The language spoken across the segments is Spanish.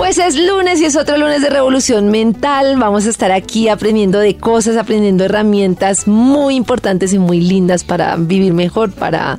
Pues es lunes y es otro lunes de revolución mental. Vamos a estar aquí aprendiendo de cosas, aprendiendo herramientas muy importantes y muy lindas para vivir mejor, para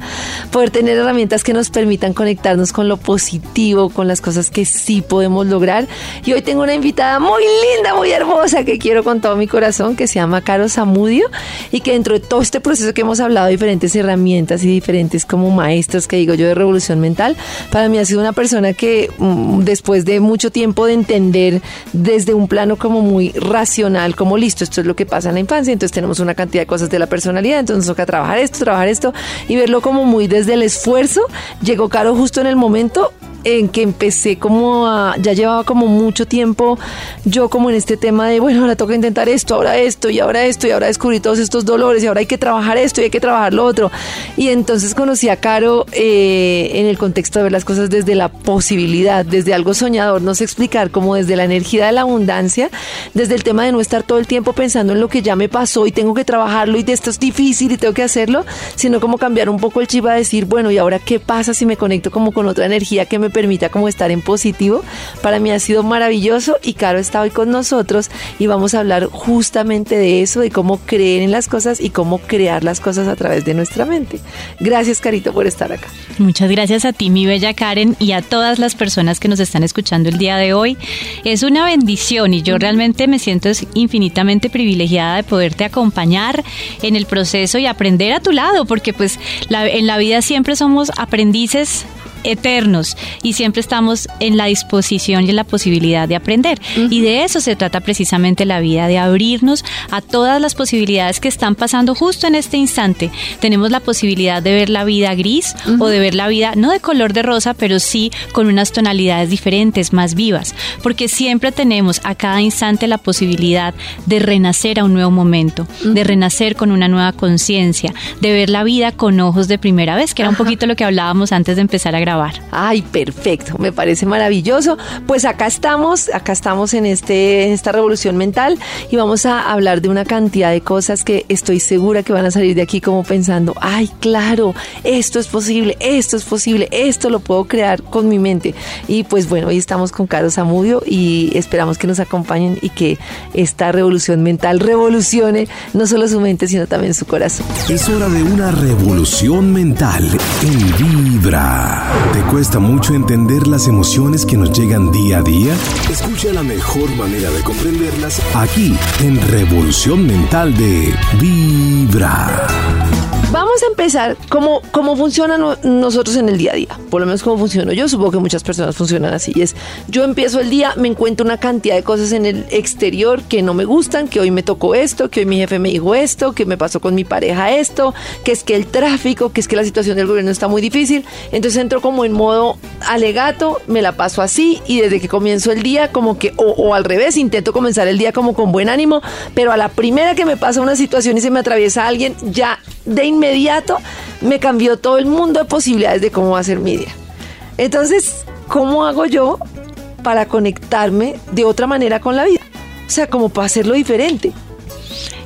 poder tener herramientas que nos permitan conectarnos con lo positivo, con las cosas que sí podemos lograr. Y hoy tengo una invitada muy linda, muy hermosa, que quiero con todo mi corazón, que se llama Caro Zamudio y que dentro de todo este proceso que hemos hablado diferentes herramientas y diferentes como maestros que digo yo de revolución mental, para mí ha sido una persona que mm, después de mucho tiempo de entender desde un plano como muy racional, como listo, esto es lo que pasa en la infancia, entonces tenemos una cantidad de cosas de la personalidad, entonces nos toca trabajar esto, trabajar esto y verlo como muy desde el esfuerzo. Llegó Caro justo en el momento en que empecé como a, ya llevaba como mucho tiempo yo como en este tema de, bueno, ahora toca intentar esto, ahora esto y ahora esto y ahora descubrí todos estos dolores y ahora hay que trabajar esto y hay que trabajar lo otro. Y entonces conocí a Caro eh, en el contexto de ver las cosas desde la posibilidad, desde algo soñador, no sé explicar, como desde la energía de la abundancia, desde el tema de no estar todo el tiempo pensando en lo que ya me pasó y tengo que trabajarlo y de esto es difícil y tengo que hacerlo, sino como cambiar un poco el chip a decir, bueno, ¿y ahora qué pasa si me conecto como con otra energía que me permita como estar en positivo. Para mí ha sido maravilloso y Caro está hoy con nosotros y vamos a hablar justamente de eso, de cómo creer en las cosas y cómo crear las cosas a través de nuestra mente. Gracias, Carito, por estar acá. Muchas gracias a ti, mi bella Karen, y a todas las personas que nos están escuchando el día de hoy. Es una bendición y yo realmente me siento infinitamente privilegiada de poderte acompañar en el proceso y aprender a tu lado, porque pues en la vida siempre somos aprendices eternos y siempre estamos en la disposición y en la posibilidad de aprender. Y de eso se trata precisamente la vida, de abrirnos a todas las posibilidades que están pasando justo en este instante. Tenemos la posibilidad de ver la vida gris o de ver la vida no de color de rosa, pero sí con unas tonalidades diferentes, más vivas, porque siempre tenemos a cada instante la posibilidad de renacer a un nuevo momento, de renacer con una nueva conciencia, de ver la vida con ojos de primera vez, que era un poquito lo que hablábamos antes de empezar a grabar Ay, perfecto, me parece maravilloso. Pues acá estamos, acá estamos en, este, en esta revolución mental y vamos a hablar de una cantidad de cosas que estoy segura que van a salir de aquí como pensando, ay, claro, esto es posible, esto es posible, esto lo puedo crear con mi mente. Y pues bueno, hoy estamos con Carlos Zamudio y esperamos que nos acompañen y que esta revolución mental revolucione no solo su mente, sino también su corazón. Es hora de una revolución mental en Vibra. ¿Te cuesta mucho entender las emociones que nos llegan día a día? Escucha la mejor manera de comprenderlas aquí en Revolución Mental de Vibra. Vamos a empezar cómo, cómo funciona nosotros en el día a día. Por lo menos cómo funciono yo. Supongo que muchas personas funcionan así. Es yo empiezo el día, me encuentro una cantidad de cosas en el exterior que no me gustan, que hoy me tocó esto, que hoy mi jefe me dijo esto, que me pasó con mi pareja esto, que es que el tráfico, que es que la situación del gobierno está muy difícil. Entonces entro como en modo alegato, me la paso así y desde que comienzo el día como que, o, o al revés, intento comenzar el día como con buen ánimo, pero a la primera que me pasa una situación y se me atraviesa alguien, ya de inmediato me cambió todo el mundo de posibilidades de cómo ser mi día. Entonces, ¿cómo hago yo para conectarme de otra manera con la vida? O sea, como para hacerlo diferente.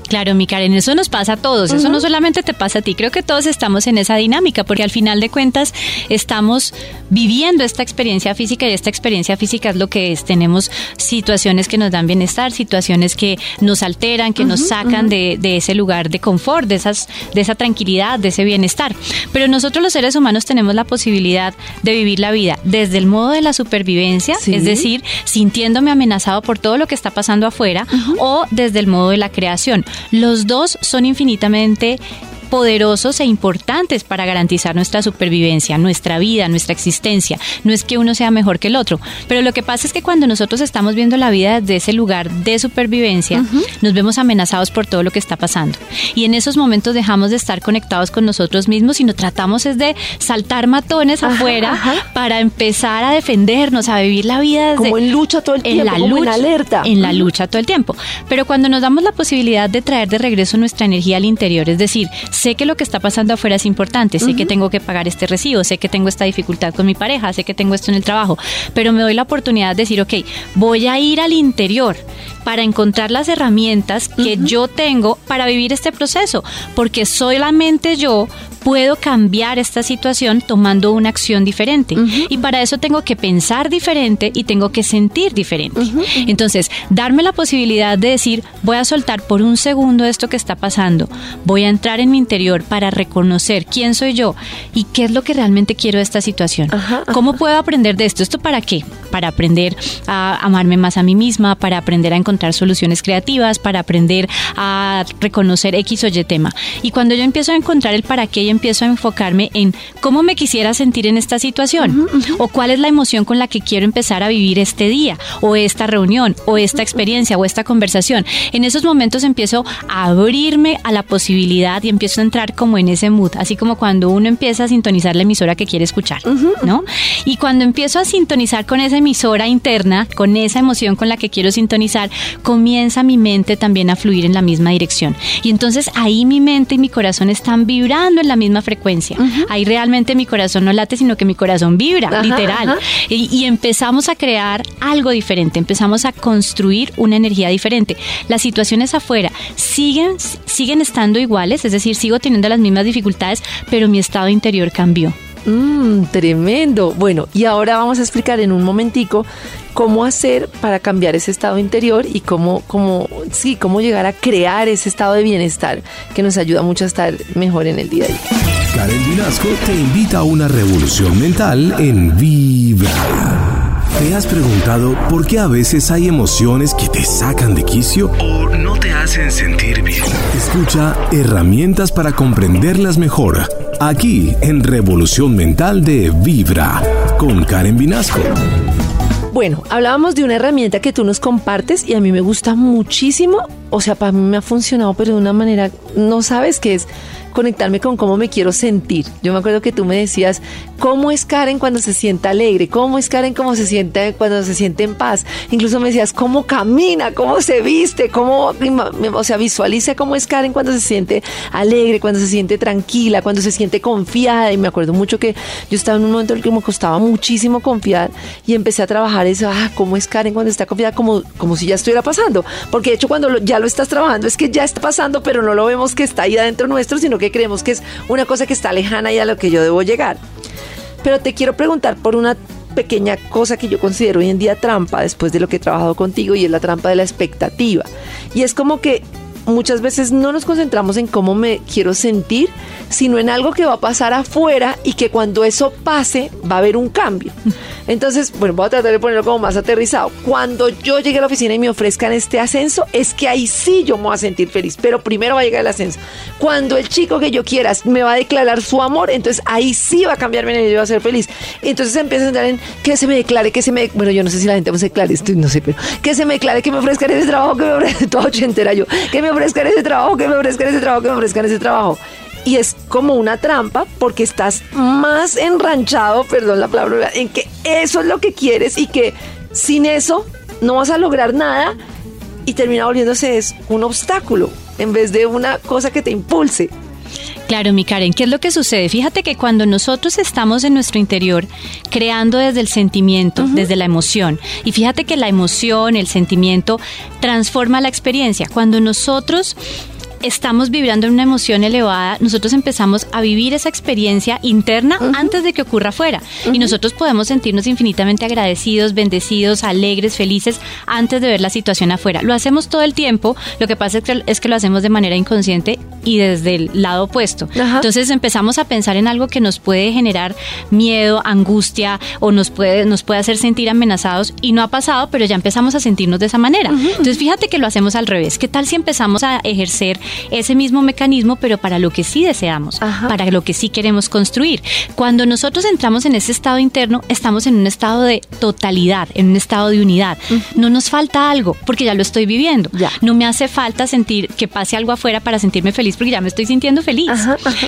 Claro, mi Karen, eso nos pasa a todos, eso no solamente te pasa a ti, creo que todos estamos en esa dinámica, porque al final de cuentas estamos viviendo esta experiencia física y esta experiencia física es lo que es, tenemos situaciones que nos dan bienestar, situaciones que nos alteran, que nos sacan de, ese lugar de confort, de, esas, de esa tranquilidad, de ese bienestar. Pero nosotros los seres humanos tenemos la posibilidad de vivir la vida desde el modo de la supervivencia, es decir, sintiéndome amenazado por todo lo que está pasando afuera, o desde el modo de la creación los dos son infinitamente poderosos e importantes para garantizar nuestra supervivencia, nuestra vida, nuestra existencia. No es que uno sea mejor que el otro, pero lo que pasa es que cuando nosotros estamos viendo la vida desde ese lugar de supervivencia, nos vemos amenazados por todo lo que está pasando. Y en esos momentos dejamos de estar conectados con nosotros mismos y nos tratamos es de saltar matones afuera para empezar a defendernos, a vivir la vida desde, como en lucha todo el tiempo, en la como lucha, en alerta. En la lucha todo el tiempo. Pero cuando nos damos la posibilidad de traer de regreso nuestra energía al interior, es decir, sé que lo que está pasando afuera es importante, sé que tengo que pagar este recibo, sé que tengo esta dificultad con mi pareja, sé que tengo esto en el trabajo, pero me doy la oportunidad de decir, ok, voy a ir al interior para encontrar las herramientas que yo tengo para vivir este proceso, porque solamente yo puedo cambiar esta situación tomando una acción diferente. Y para eso tengo que pensar diferente y tengo que sentir diferente. Entonces, darme la posibilidad de decir, voy a soltar por un segundo esto que está pasando, voy a entrar en mi interior para reconocer quién soy yo y qué es lo que realmente quiero de esta situación. ¿Cómo puedo aprender de esto? ¿Esto para qué? Para aprender a amarme más a mí misma, para aprender a encontrar soluciones creativas, para aprender a reconocer X o Y tema. Y cuando yo empiezo a encontrar el para qué empiezo a enfocarme en cómo me quisiera sentir en esta situación o cuál es la emoción con la que quiero empezar a vivir este día o esta reunión o esta experiencia o esta conversación. En esos momentos empiezo a abrirme a la posibilidad y empiezo entrar como en ese mood, así como cuando uno empieza a sintonizar la emisora que quiere escuchar, ¿no? Y cuando empiezo a sintonizar con esa emisora interna, con esa emoción con la que quiero sintonizar, comienza mi mente también a fluir en la misma dirección. Y entonces ahí mi mente y mi corazón están vibrando en la misma frecuencia. Ahí realmente mi corazón no late, sino que mi corazón vibra, literal. Y, y, empezamos a crear algo diferente, empezamos a construir una energía diferente. Las situaciones afuera siguen, siguen estando iguales, es decir, sigo teniendo las mismas dificultades, pero mi estado interior cambió. Mmm, tremendo. Bueno, y ahora vamos a explicar en un momentico cómo hacer para cambiar ese estado interior y cómo, cómo, sí, cómo llegar a crear ese estado de bienestar que nos ayuda mucho a estar mejor en el día a día. Karen Vinasco te invita a una revolución mental en Vibra. ¿Te has preguntado por qué a veces hay emociones que te sacan de quicio o no te hacen sentir bien? Escucha herramientas para comprenderlas mejor aquí en Revolución Mental de Vibra con Karen Vinasco. Bueno, hablábamos de una herramienta que tú nos compartes y a mí me gusta muchísimo. O sea, para mí me ha funcionado, pero de una manera, no sabes qué es conectarme con cómo me quiero sentir. Yo me acuerdo que tú me decías, ¿cómo es Karen cuando se siente alegre? ¿Cómo es Karen cuando se siente, cuando se siente en paz? Incluso me decías, ¿cómo camina? ¿Cómo se viste? ¿Cómo, o sea, visualiza cómo es Karen cuando se siente alegre, cuando se siente tranquila, cuando se siente confiada? Y me acuerdo mucho que yo estaba en un momento en el que me costaba muchísimo confiar y empecé a trabajar eso, ah, ¿cómo es Karen cuando está confiada? Como, como si ya estuviera pasando. Porque de hecho cuando ya lo estás trabajando es que ya está pasando, pero no lo vemos que está ahí adentro nuestro, sino que creemos que es una cosa que está lejana y a lo que yo debo llegar. Pero te quiero preguntar por una pequeña cosa que yo considero hoy en día trampa después de lo que he trabajado contigo y es la trampa de la expectativa. Y es como que muchas veces no nos concentramos en cómo me quiero sentir, sino en algo que va a pasar afuera y que cuando eso pase va a haber un cambio. Entonces, bueno, voy a tratar de ponerlo como más aterrizado. Cuando yo llegue a la oficina y me ofrezcan este ascenso, es que ahí sí yo me voy a sentir feliz, pero primero va a llegar el ascenso. Cuando el chico que yo quiera me va a declarar su amor, entonces ahí sí va a cambiar mi energía y yo voy a ser feliz. Entonces empieza a entrar en que se me declare, que se me... Bueno, yo no sé si la gente me declare esto, no sé, pero que se me declare, que me ofrezcan ese trabajo, que me ofrezcan, toda ochentera yo, que me ofrezcan ese trabajo, que me ofrezcan ese trabajo, que me ofrezcan ese trabajo y es como una trampa porque estás más enranchado, perdón la palabra, en que eso es lo que quieres y que sin eso no vas a lograr nada y termina volviéndose es un obstáculo en vez de una cosa que te impulse. Claro, mi Karen, ¿qué es lo que sucede? Fíjate que cuando nosotros estamos en nuestro interior creando desde el sentimiento, desde la emoción, y fíjate que la emoción, el sentimiento transforma la experiencia. Cuando nosotros estamos vibrando en una emoción elevada, nosotros empezamos a vivir esa experiencia interna antes de que ocurra afuera. Y nosotros podemos sentirnos infinitamente agradecidos, bendecidos, alegres, felices antes de ver la situación afuera. Lo hacemos todo el tiempo, lo que pasa es que, es que lo hacemos de manera inconsciente y desde el lado opuesto. Entonces empezamos a pensar en algo que nos puede generar miedo, angustia o nos puede, nos puede hacer sentir amenazados y no ha pasado, pero ya empezamos a sentirnos de esa manera. Entonces fíjate que lo hacemos al revés. ¿Qué tal si empezamos a ejercer ese mismo mecanismo, pero para lo que sí deseamos, para lo que sí queremos construir. Cuando nosotros entramos en ese estado interno, estamos en un estado de totalidad, en un estado de unidad. No nos falta algo, porque ya lo estoy viviendo. No me hace falta sentir que pase algo afuera para sentirme feliz, porque ya me estoy sintiendo feliz.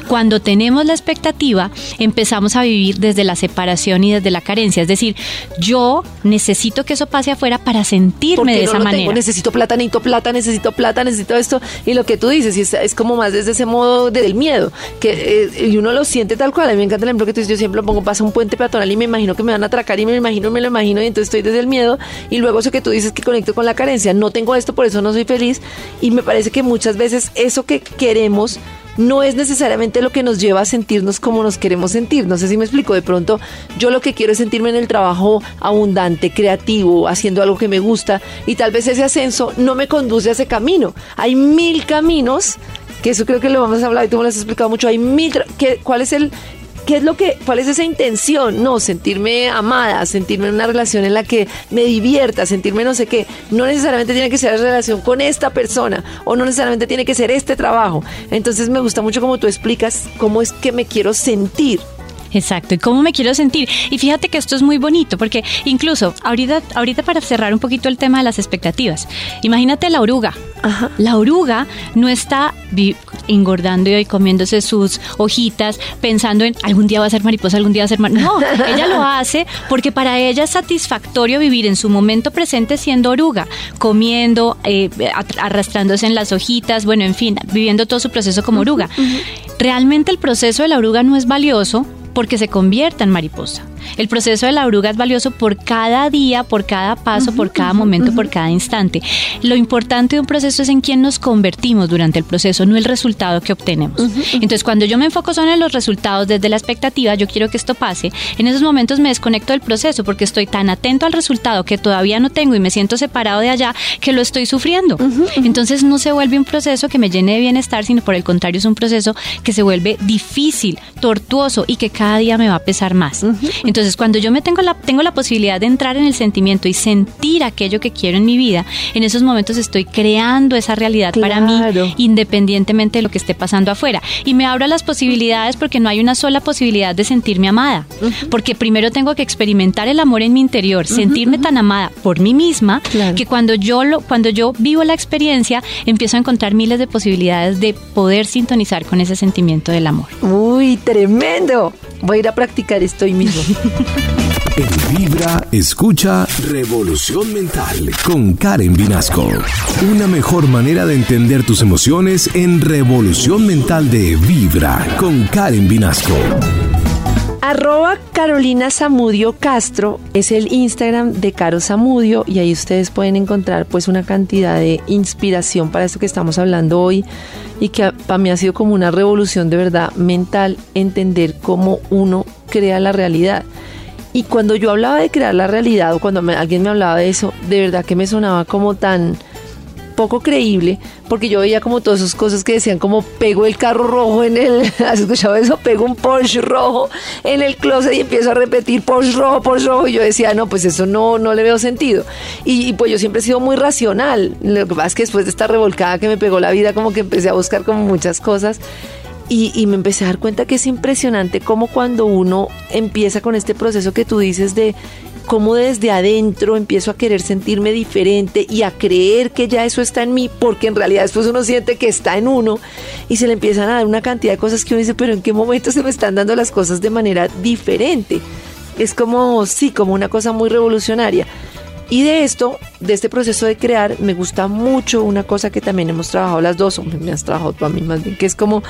Cuando tenemos la expectativa, empezamos a vivir desde la separación y desde la carencia. Es decir, yo necesito que eso pase afuera para sentirme de esa manera. Necesito plata, necesito plata, necesito plata, necesito esto. Y lo que tú dices, y es, como más desde ese modo del miedo, que eh, y uno lo siente tal cual. A mí me encanta el ejemplo que tú dices, yo siempre lo pongo, pasa un puente peatonal y me imagino que me van a atracar y me imagino, me lo imagino, y entonces estoy desde el miedo. Y luego eso que tú dices que conecto con la carencia, no tengo esto, por eso no soy feliz. Y me parece que muchas veces eso que queremos no es necesariamente lo que nos lleva a sentirnos como nos queremos sentir. No sé si me explico. De pronto, yo lo que quiero es sentirme en el trabajo abundante, creativo, haciendo algo que me gusta y tal vez ese ascenso no me conduce a ese camino. Hay mil caminos que eso creo que lo vamos a hablar y tú me lo has explicado mucho. Hay mil. ¿Cuál es el, ¿Qué es lo que, cuál es esa intención? No, sentirme amada, sentirme en una relación en la que me divierta, sentirme no sé qué. No necesariamente tiene que ser la relación con esta persona o no necesariamente tiene que ser este trabajo. Entonces me gusta mucho como tú explicas cómo es que me quiero sentir. Exacto, y cómo me quiero sentir. Y fíjate que esto es muy bonito, porque incluso ahorita, ahorita para cerrar un poquito el tema de las expectativas, imagínate la oruga. La oruga no está engordando y comiéndose sus hojitas, pensando en algún día va a ser mariposa, algún día va a ser mariposa. No, ella lo hace porque para ella es satisfactorio vivir en su momento presente siendo oruga, comiendo, eh, arrastrándose en las hojitas, bueno, en fin, viviendo todo su proceso como oruga. Realmente el proceso de la oruga no es valioso porque se convierta en mariposa. El proceso de la oruga es valioso por cada día, por cada paso, por cada momento, por cada instante. Lo importante de un proceso es en quién nos convertimos durante el proceso, no el resultado que obtenemos. Entonces, cuando yo me enfoco solo en los resultados desde la expectativa, yo quiero que esto pase, en esos momentos me desconecto del proceso porque estoy tan atento al resultado que todavía no tengo y me siento separado de allá que lo estoy sufriendo. Entonces, no se vuelve un proceso que me llene de bienestar, sino por el contrario, es un proceso que se vuelve difícil, tortuoso y que cada día me va a pesar más. Entonces, cuando yo me tengo la, tengo la posibilidad de entrar en el sentimiento y sentir aquello que quiero en mi vida, en esos momentos estoy creando esa realidad para mí, independientemente de lo que esté pasando afuera. Y me abro las posibilidades porque no hay una sola posibilidad de sentirme amada. Porque primero tengo que experimentar el amor en mi interior, sentirme tan amada por mí misma, que cuando yo, lo, cuando yo vivo la experiencia, empiezo a encontrar miles de posibilidades de poder sintonizar con ese sentimiento del amor. Uy, tremendo. Voy a ir a practicar esto hoy mismo. En Vibra, escucha Revolución Mental con Karen Vinasco. Una mejor manera de entender tus emociones en Revolución Mental de Vibra con Karen Vinasco. Arroba Carolina Zamudio Castro es el Instagram de Caro Zamudio y ahí ustedes pueden encontrar pues una cantidad de inspiración para esto que estamos hablando hoy y que para mí ha sido como una revolución de verdad mental entender cómo uno crea la realidad. Y cuando yo hablaba de crear la realidad o cuando alguien me hablaba de eso, de verdad que me sonaba como tan poco creíble, porque yo veía como todas esas cosas que decían como pego el carro rojo en el, ¿has escuchado eso? Pego un Porsche rojo en el closet y empiezo a repetir Porsche rojo, Porsche rojo, y yo decía, no, pues eso no, no le veo sentido. Y, pues yo siempre he sido muy racional, lo que pasa es que después de esta revolcada que me pegó la vida, como que empecé a buscar como muchas cosas. Y, y, me empecé a dar cuenta que es impresionante como cuando uno empieza con este proceso que tú dices de cómo desde adentro empiezo a querer sentirme diferente y a creer que ya eso está en mí, porque en realidad después uno siente que está en uno y se le empiezan a dar una cantidad de cosas que uno dice, pero ¿en qué momento se me están dando las cosas de manera diferente? Es como, sí, como una cosa muy revolucionaria. Y de esto, de este proceso de crear, me gusta mucho una cosa que también hemos trabajado las dos, o me has trabajado tú a mí más bien, que es como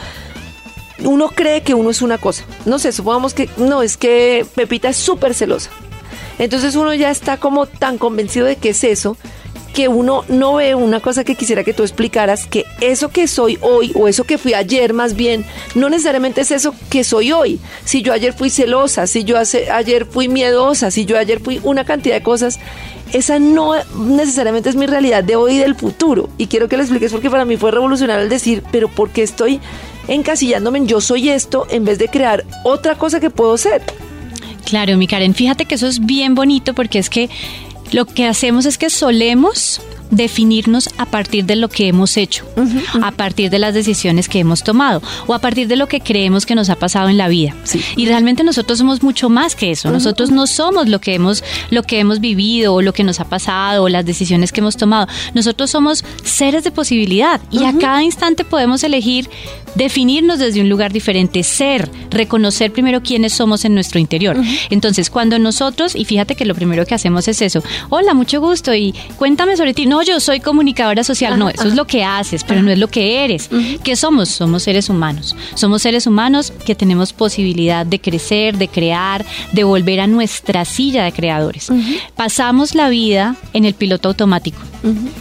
uno cree que uno es una cosa. No sé, supongamos que no, es que Pepita es súper celosa. Entonces uno ya está como tan convencido de que es eso que uno no ve una cosa que quisiera que tú explicaras, que eso que soy hoy o eso que fui ayer más bien, no necesariamente es eso que soy hoy. Si yo ayer fui celosa, si yo ayer fui miedosa, si yo ayer fui una cantidad de cosas, esa no necesariamente es mi realidad de hoy y del futuro. Y quiero que lo expliques porque para mí fue revolucionario el decir, pero ¿por qué estoy encasillándome en yo soy esto en vez de crear otra cosa que puedo ser? Claro, mi Karen, fíjate que eso es bien bonito porque es que lo que hacemos es que solemos definirnos a partir de lo que hemos hecho, a partir de las decisiones que hemos tomado o a partir de lo que creemos que nos ha pasado en la vida. Y realmente nosotros somos mucho más que eso. Nosotros no somos lo que hemos lo que hemos vivido o lo que nos ha pasado o las decisiones que hemos tomado. Nosotros somos seres de posibilidad y a cada instante podemos elegir definirnos desde un lugar diferente, ser, reconocer primero quiénes somos en nuestro interior. Entonces, cuando nosotros, y fíjate que lo primero que hacemos es eso, hola, mucho gusto y cuéntame sobre ti. No, yo soy comunicadora social, no, eso es lo que haces, pero no es lo que eres. ¿Qué somos? Somos seres humanos. Somos seres humanos que tenemos posibilidad de crecer, de crear, de volver a nuestra silla de creadores. Pasamos la vida en el piloto automático.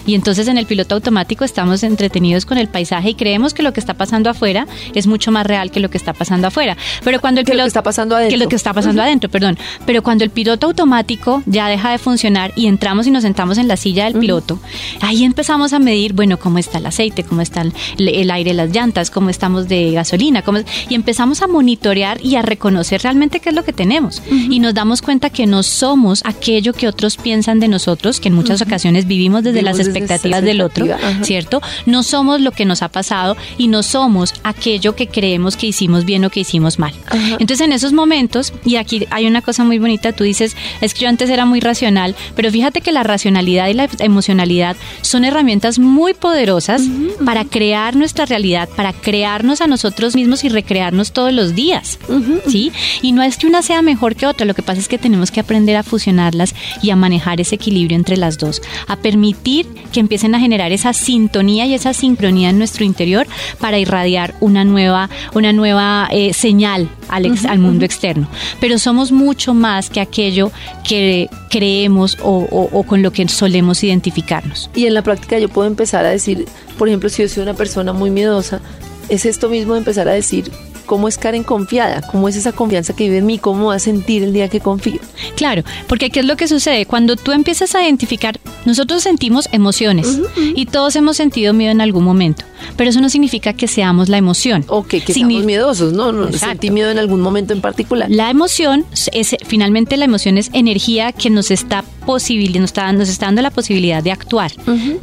Y entonces en el piloto automático estamos entretenidos con el paisaje y creemos que lo que está pasando afuera es mucho más real que lo que está pasando afuera. Pero cuando el piloto está pasando adentro. Que lo que está pasando adentro, perdón. Pero cuando el piloto automático ya deja de funcionar y entramos y nos sentamos en la silla del piloto, ahí empezamos a medir, bueno, cómo está el aceite, cómo está el, aire, las llantas, cómo estamos de gasolina, cómo y empezamos a monitorear y a reconocer realmente qué es lo que tenemos. Y nos damos cuenta que no somos aquello que otros piensan de nosotros, que en muchas ocasiones vivimos desde las expectativas del otro, ¿cierto? No somos lo que nos ha pasado y no somos aquello que creemos que hicimos bien o que hicimos mal. Entonces en esos momentos, y aquí hay una cosa muy bonita, tú dices, es que yo antes era muy racional, pero fíjate que la racionalidad y la emocionalidad son herramientas muy poderosas para crear nuestra realidad, para crearnos a nosotros mismos y recrearnos todos los días, ¿sí? Y no es que una sea mejor que otra, lo que pasa es que tenemos que aprender a fusionarlas y a manejar ese equilibrio entre las dos, a permitir que empiecen a generar esa sintonía y esa sincronía en nuestro interior para irradiar una nueva, una nueva eh, señal al, al mundo externo. Pero somos mucho más que aquello que creemos o, con lo que solemos identificarnos. Y en la práctica yo puedo empezar a decir, por ejemplo, si yo soy una persona muy miedosa, es esto mismo de empezar a decir, cómo es Karen confiada, cómo es esa confianza que vive en mí, cómo va a sentir el día que confío. Claro, porque ¿qué es lo que sucede? Cuando tú empiezas a identificar, nosotros sentimos emociones y todos hemos sentido miedo en algún momento, pero eso no significa que seamos la emoción. O que, seamos miedosos, no, no sentí miedo en algún momento en particular. La emoción, es, finalmente la emoción es energía que nos está posible, nos está, nos está dando la posibilidad de actuar.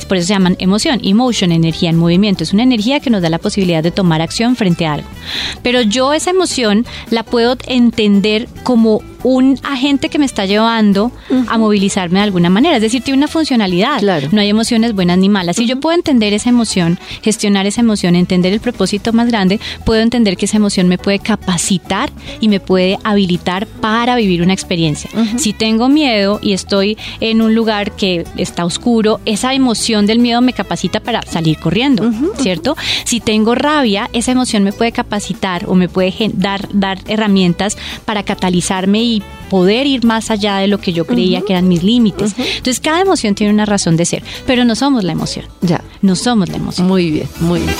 Por eso se llaman emoción, emotion, energía en movimiento. Es una energía que nos da la posibilidad de tomar acción frente a algo. Pero yo esa emoción la puedo entender como un agente que me está llevando a movilizarme de alguna manera. Es decir, tiene una funcionalidad. No hay emociones buenas ni malas. Si yo puedo entender esa emoción, gestionar esa emoción, entender el propósito más grande, puedo entender que esa emoción me puede capacitar y me puede habilitar para vivir una experiencia. Si tengo miedo y estoy en un lugar que está oscuro, esa emoción del miedo me capacita para salir corriendo, ¿cierto? Si tengo rabia, esa emoción me puede capacitar o me puede dar, dar herramientas para catalizarme y poder ir más allá de lo que yo creía que eran mis límites. Entonces, cada emoción tiene una razón de ser, pero no somos la emoción. Ya. No somos la emoción. Muy bien, muy bien.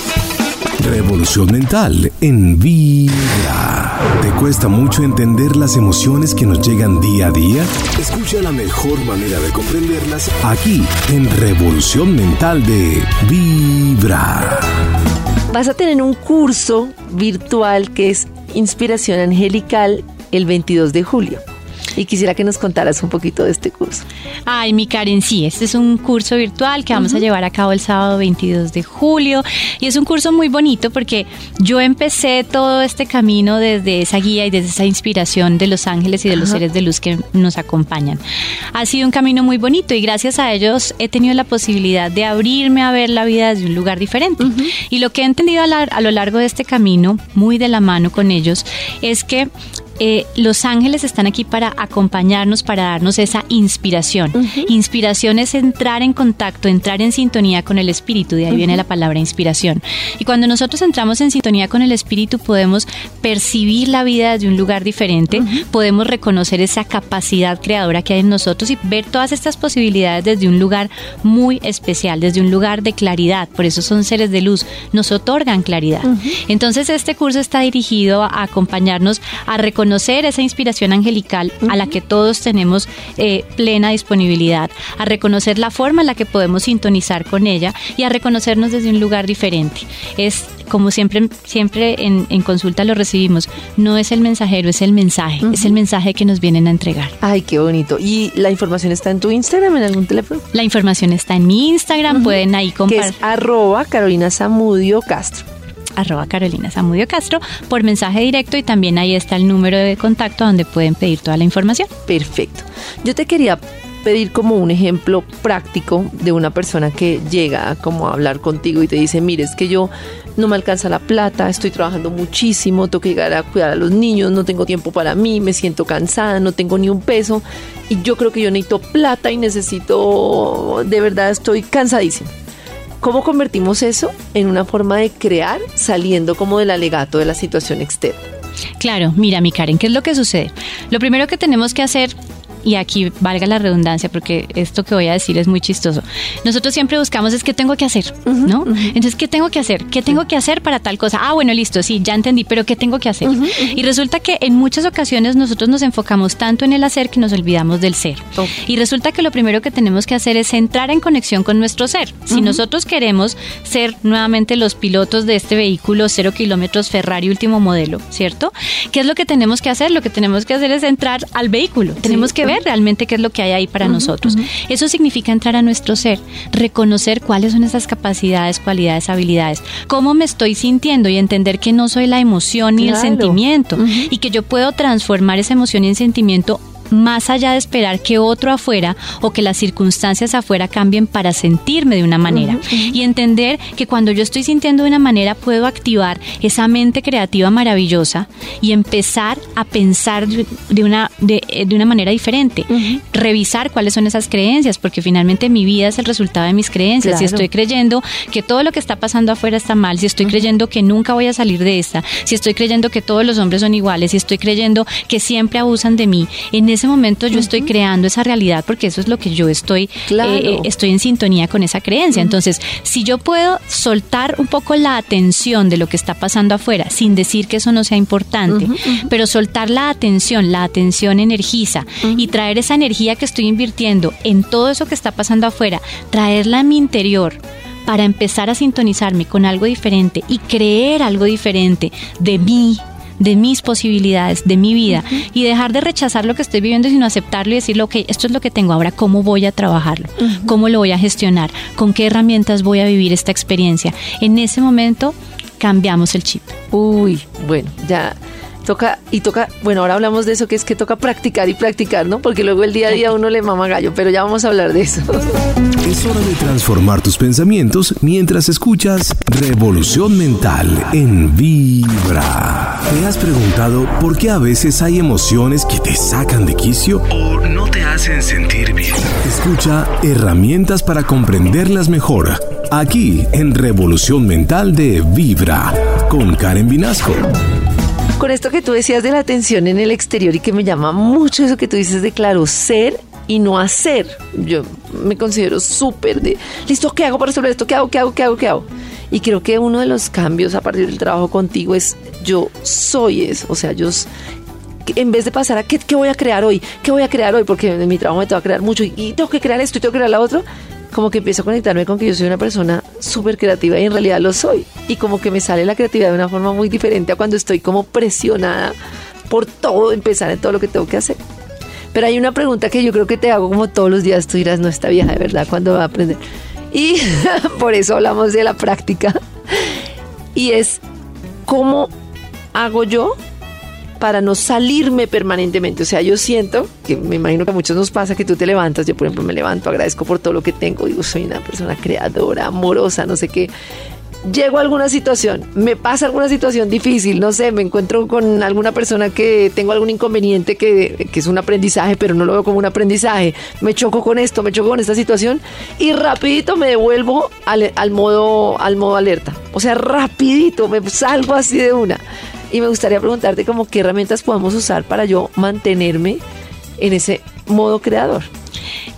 Revolución mental en vida. ¿Te cuesta mucho entender las emociones que nos llegan día a día? Escucha la mejor manera de comprenderlas aquí en Revolución Mental de Vibra. Vas a tener un curso virtual que es Inspiración Angelical el 22 de julio y quisiera que nos contaras un poquito de este curso. Ay, mi Karen, sí, este es un curso virtual que vamos a llevar a cabo el sábado 22 de julio y es un curso muy bonito porque yo empecé todo este camino desde esa guía y desde esa inspiración de los ángeles y de los seres de luz que nos acompañan. Ha sido un camino muy bonito y gracias a ellos he tenido la posibilidad de abrirme a ver la vida desde un lugar diferente. Y lo que he entendido a lo largo de este camino, muy de la mano con ellos, es que eh, los ángeles están aquí para acompañarnos, para darnos esa inspiración. Inspiración es entrar en contacto, entrar en sintonía con el espíritu, de ahí viene la palabra inspiración. Y cuando nosotros entramos en sintonía con el espíritu podemos percibir la vida desde un lugar diferente, podemos reconocer esa capacidad creadora que hay en nosotros y ver todas estas posibilidades desde un lugar muy especial, desde un lugar de claridad. Por eso son seres de luz, nos otorgan claridad. Entonces este curso está dirigido a acompañarnos a reconocer reconocer esa inspiración angelical a la que todos tenemos eh, plena disponibilidad, a reconocer la forma en la que podemos sintonizar con ella y a reconocernos desde un lugar diferente. Es como siempre, siempre en, consulta lo recibimos, no es el mensajero, es el mensaje, es el mensaje que nos vienen a entregar. Ay, qué bonito. ¿Y la información está en tu Instagram, en algún teléfono? La información está en mi Instagram, pueden ahí compartir. Que es arroba Carolina Zamudio Castro arroba Carolina Zamudio Castro por mensaje directo y también ahí está el número de contacto donde pueden pedir toda la información. Perfecto. Yo te quería pedir como un ejemplo práctico de una persona que llega como a hablar contigo y te dice, mire, es que yo no me alcanza la plata, estoy trabajando muchísimo, tengo que llegar a cuidar a los niños, no tengo tiempo para mí, me siento cansada, no tengo ni un peso y yo creo que yo necesito plata y necesito, de verdad estoy cansadísima. ¿Cómo convertimos eso en una forma de crear saliendo como del alegato de la situación externa? Claro, mira, mi Karen, ¿qué es lo que sucede? Lo primero que tenemos que hacer y aquí valga la redundancia porque esto que voy a decir es muy chistoso. Nosotros siempre buscamos es qué tengo que hacer, ¿no? Entonces, ¿qué tengo que hacer? ¿Qué tengo que hacer para tal cosa? Ah, bueno, listo, sí, ya entendí, pero ¿qué tengo que hacer? Y resulta que en muchas ocasiones nosotros nos enfocamos tanto en el hacer que nos olvidamos del ser. Y resulta que lo primero que tenemos que hacer es entrar en conexión con nuestro ser. Si nosotros queremos ser nuevamente los pilotos de este vehículo cero kilómetros Ferrari último modelo, ¿cierto? ¿Qué es lo que tenemos que hacer? Lo que tenemos que hacer es entrar al vehículo. Tenemos que ver realmente qué es lo que hay ahí para nosotros. Eso significa entrar a nuestro ser, reconocer cuáles son esas capacidades, cualidades, habilidades, cómo me estoy sintiendo y entender que no soy la emoción ni el sentimiento y que yo puedo transformar esa emoción y sentimiento más allá de esperar que otro afuera o que las circunstancias afuera cambien para sentirme de una manera. Y entender que cuando yo estoy sintiendo de una manera puedo activar esa mente creativa maravillosa y empezar a pensar de una, de, una manera diferente. Revisar cuáles son esas creencias, porque finalmente mi vida es el resultado de mis creencias. Si estoy creyendo que todo lo que está pasando afuera está mal, si estoy creyendo que nunca voy a salir de esta, si estoy creyendo que todos los hombres son iguales, si estoy creyendo que siempre abusan de mí, en ese momento yo estoy creando esa realidad porque eso es lo que yo estoy, eh, estoy en sintonía con esa creencia. Entonces, si yo puedo soltar un poco la atención de lo que está pasando afuera, sin decir que eso no sea importante, pero soltar la atención, la atención energiza y traer esa energía que estoy invirtiendo en todo eso que está pasando afuera, traerla a mi interior para empezar a sintonizarme con algo diferente y creer algo diferente de mí, de mis posibilidades, de mi vida y dejar de rechazar lo que estoy viviendo, sino aceptarlo y decirlo, ok, esto es lo que tengo ahora, ¿cómo voy a trabajarlo? ¿Cómo lo voy a gestionar? ¿Con qué herramientas voy a vivir esta experiencia? En ese momento cambiamos el chip. Uy, bueno, ya toca y toca, bueno, ahora hablamos de eso que es que toca practicar y practicar, ¿no? Porque luego el día a día uno le mama gallo, pero ya vamos a hablar de eso. Es hora de transformar tus pensamientos mientras escuchas Revolución Mental en Vibra. ¿Te has preguntado por qué a veces hay emociones que te sacan de quicio o no te hacen sentir bien? Escucha herramientas para comprenderlas mejor. Aquí en Revolución Mental de Vibra con Karen Vinasco con esto que tú decías de la atención en el exterior y que me llama mucho eso que tú dices de claro, ser y no hacer. Yo me considero súper de, listo, ¿qué hago para resolver esto? ¿Qué hago? ¿Qué hago? ¿Qué hago? ¿Qué hago? Y creo que uno de los cambios a partir del trabajo contigo es yo soy eso, o sea, yo en vez de pasar a ¿qué, qué voy a crear hoy, qué voy a crear hoy, porque en mi trabajo me tengo que crear mucho y, y tengo que crear esto y tengo que crear lo otro, como que empiezo a conectarme con que yo soy una persona súper creativa y en realidad lo soy. Y como que me sale la creatividad de una forma muy diferente a cuando estoy como presionada por todo, empezar en todo lo que tengo que hacer. Pero hay una pregunta que yo creo que te hago como todos los días, tú dirás, no, está vieja de verdad, ¿cuándo va a aprender? Y por eso hablamos de la práctica. Y es, ¿cómo hago yo para no salirme permanentemente. O sea, yo siento que me imagino que a muchos nos pasa que tú te levantas, yo por ejemplo me levanto, agradezco por todo lo que tengo, digo, soy una persona creadora, amorosa, no sé qué. Llego a alguna situación, me pasa alguna situación difícil, no sé, me encuentro con alguna persona que tengo algún inconveniente que, que es un aprendizaje, pero no lo veo como un aprendizaje. Me choco con esto, me choco con esta situación y rapidito me devuelvo al, modo, al modo alerta. O sea, rapidito, me salgo así de una. Y me gustaría preguntarte como qué herramientas podemos usar para yo mantenerme en ese modo creador.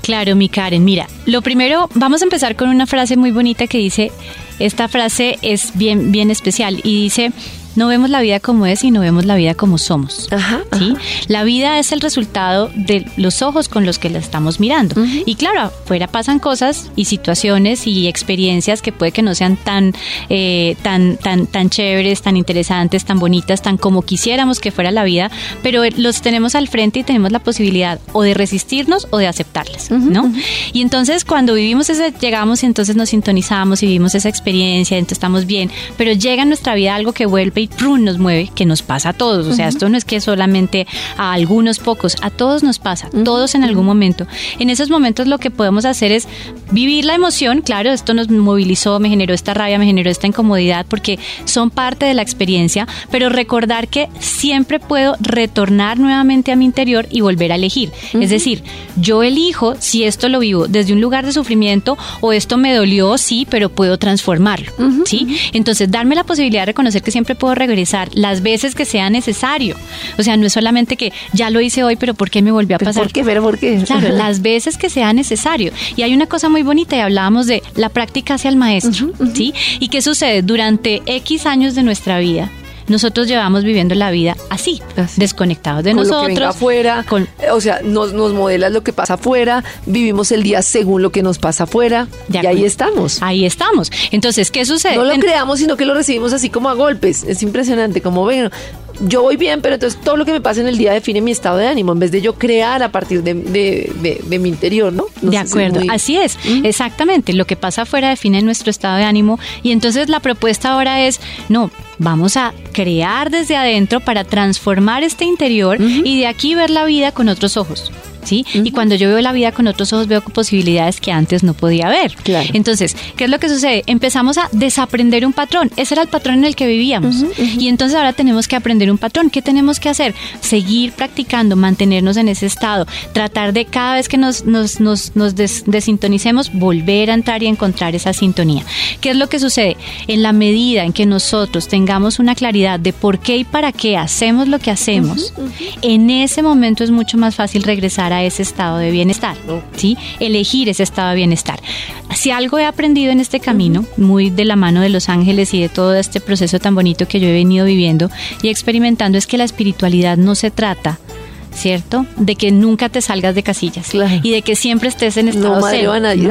Claro, mi Karen, mira, lo primero, vamos a empezar con una frase muy bonita que dice, esta frase es bien, bien especial y dice, no vemos la vida como es y no vemos la vida como somos. ¿sí? La vida es el resultado de los ojos con los que la estamos mirando. Y claro, afuera pasan cosas y situaciones y experiencias que puede que no sean tan, eh, tan, tan, tan chéveres, tan interesantes, tan bonitas, tan como quisiéramos que fuera la vida, pero los tenemos al frente y tenemos la posibilidad o de resistirnos o de aceptarlas, ¿no? Y entonces cuando vivimos ese, llegamos y entonces nos sintonizamos y vivimos esa experiencia, entonces estamos bien, pero llega en nuestra vida algo que vuelve y ¡prum! nos mueve, que nos pasa a todos, o sea, esto no es que solamente a algunos pocos, a todos nos pasa, todos en algún momento. En esos momentos lo que podemos hacer es vivir la emoción, claro, esto nos movilizó, me generó esta rabia, me generó esta incomodidad, porque son parte de la experiencia, pero recordar que siempre puedo retornar nuevamente a mi interior y volver a elegir. Es decir, yo elijo si esto lo vivo desde un lugar de sufrimiento o esto me dolió, sí, pero puedo transformarlo, ¿sí? Entonces, darme la posibilidad de reconocer que siempre puedo regresar las veces que sea necesario. O sea, no es solamente que ya lo hice hoy, pero ¿por qué me volvió a pasar? ¿Por qué? Pero ¿por qué? Claro, las veces que sea necesario. Y hay una cosa muy bonita y hablábamos de la práctica hacia el maestro, ¿sí? ¿Y qué sucede? Durante X años de nuestra vida, nosotros llevamos viviendo la vida así, desconectados de nosotros. Lo afuera, o sea, nos, nos modelas lo que pasa afuera, vivimos el día según lo que nos pasa afuera, y ahí estamos. Ahí estamos. Entonces, ¿qué sucede? No lo creamos, sino que lo recibimos así como a golpes. Es impresionante, como ven, yo voy bien, pero entonces todo lo que me pasa en el día define mi estado de ánimo, en vez de yo crear a partir de, mi interior, ¿no? de acuerdo, así es, exactamente. Lo que pasa afuera define nuestro estado de ánimo y entonces la propuesta ahora es, no, vamos a crear desde adentro para transformar este interior y de aquí ver la vida con otros ojos. ¿Sí? Y cuando yo veo la vida con otros ojos, veo posibilidades que antes no podía ver. Entonces, ¿qué es lo que sucede? Empezamos a desaprender un patrón. Ese era el patrón en el que vivíamos. Y entonces ahora tenemos que aprender un patrón. ¿Qué tenemos que hacer? Seguir practicando, mantenernos en ese estado, tratar de cada vez que nos, nos, nos, nos desintonicemos, volver a entrar y encontrar esa sintonía. ¿Qué es lo que sucede? En la medida en que nosotros tengamos una claridad de por qué y para qué hacemos lo que hacemos, en ese momento es mucho más fácil regresar a ese estado de bienestar, ¿sí? Elegir ese estado de bienestar. Si algo he aprendido en este camino, muy de la mano de los ángeles y de todo este proceso tan bonito que yo he venido viviendo y experimentando, es que la espiritualidad no se trata ¿cierto? De que nunca te salgas de casillas y de que siempre estés en estado no cero. a nadie.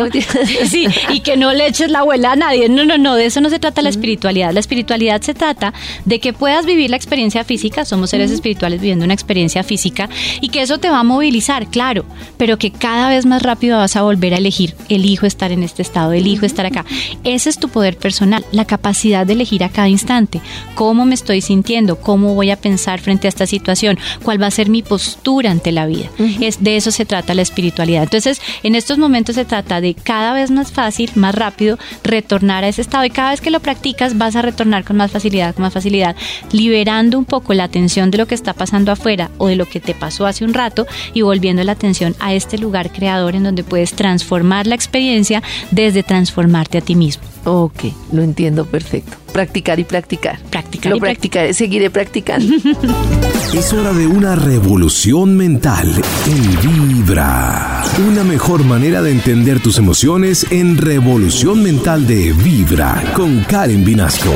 sí, y que no le eches la abuela a nadie. No, no, no, de eso no se trata la espiritualidad. La espiritualidad se trata de que puedas vivir la experiencia física, somos seres espirituales viviendo una experiencia física y que eso te va a movilizar, claro, pero que cada vez más rápido vas a volver a elegir, elijo estar en este estado, elijo estar acá. Ese es tu poder personal, la capacidad de elegir a cada instante, cómo me estoy sintiendo, cómo voy a pensar frente a esta situación, cuál va a ser mi postura ante la vida. es, de eso se trata la espiritualidad. Entonces, en estos momentos se trata de cada vez más fácil, más rápido, retornar a ese estado y cada vez que lo practicas vas a retornar con más facilidad, con más facilidad, liberando un poco la atención de lo que está pasando afuera o de lo que te pasó hace un rato y volviendo la atención a este lugar creador en donde puedes transformar la experiencia desde transformarte a ti mismo. Ok, lo entiendo perfecto. Practicar y practicar. Practicar lo y practicaré, seguiré practicando. es hora de una revolución mental en Vibra. Una mejor manera de entender tus emociones en Revolución Mental de Vibra con Karen Vinasco.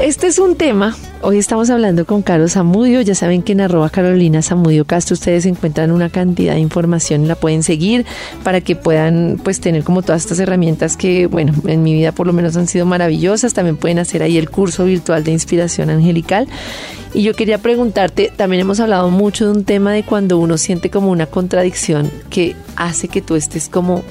Este es un tema Hoy estamos hablando con Carlos Zamudio. Ya saben que en arroba Carolina Zamudio Castro ustedes encuentran una cantidad de información. La pueden seguir para que puedan pues tener como todas estas herramientas que, bueno, en mi vida por lo menos han sido maravillosas. También pueden hacer ahí el curso virtual de inspiración angelical. Y yo quería preguntarte, también hemos hablado mucho de un tema de cuando uno siente como una contradicción que hace que tú estés como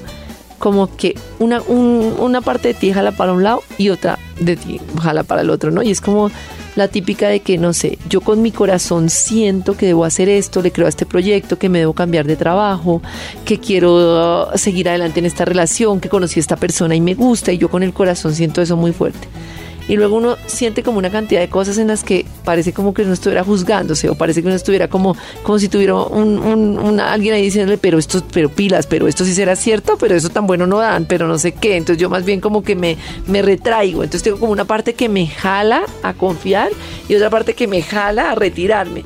como que una, una parte de ti jala para un lado y otra de ti jala para el otro, ¿no? Y es como la típica de que, no sé, yo con mi corazón siento que debo hacer esto, le creo a este proyecto, que me debo cambiar de trabajo, que quiero uh, seguir adelante en esta relación, que conocí a esta persona y me gusta, y yo con el corazón siento eso muy fuerte y luego uno siente como una cantidad de cosas en las que parece como que uno estuviera juzgándose o parece que uno estuviera como, como si tuviera un, alguien ahí diciéndole, pero esto, pero pilas, pero esto sí será cierto, pero eso tan bueno no dan, pero no sé qué. Entonces yo más bien como que me, me retraigo. Entonces tengo como una parte que me jala a confiar y otra parte que me jala a retirarme.